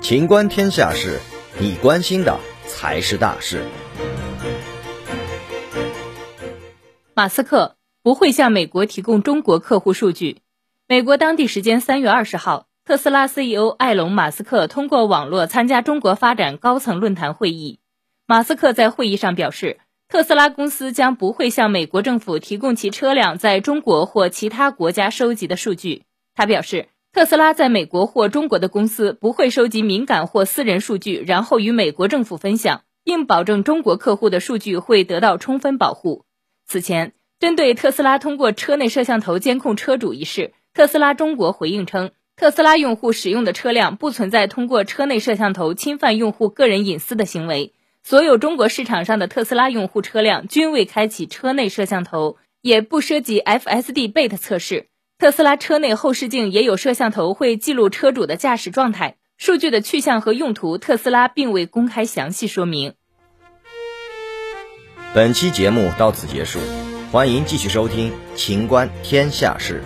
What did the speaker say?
情观天下事，你关心的才是大事。马斯克不会向美国提供中国客户数据。美国当地时间三月二十号，特斯拉 CEO 埃隆·马斯克通过网络参加中国发展高层论坛会议。马斯克在会议上表示，特斯拉公司将不会向美国政府提供其车辆在中国或其他国家收集的数据。他表示。特斯拉在美国或中国的公司不会收集敏感或私人数据，然后与美国政府分享，并保证中国客户的数据会得到充分保护。此前，针对特斯拉通过车内摄像头监控车主一事，特斯拉中国回应称，特斯拉用户使用的车辆不存在通过车内摄像头侵犯用户个人隐私的行为。所有中国市场上的特斯拉用户车辆均未开启车内摄像头，也不涉及 FSD Beta 测试。特斯拉车内后视镜也有摄像头，会记录车主的驾驶状态。数据的去向和用途，特斯拉并未公开详细说明。本期节目到此结束，欢迎继续收听《秦观天下事》。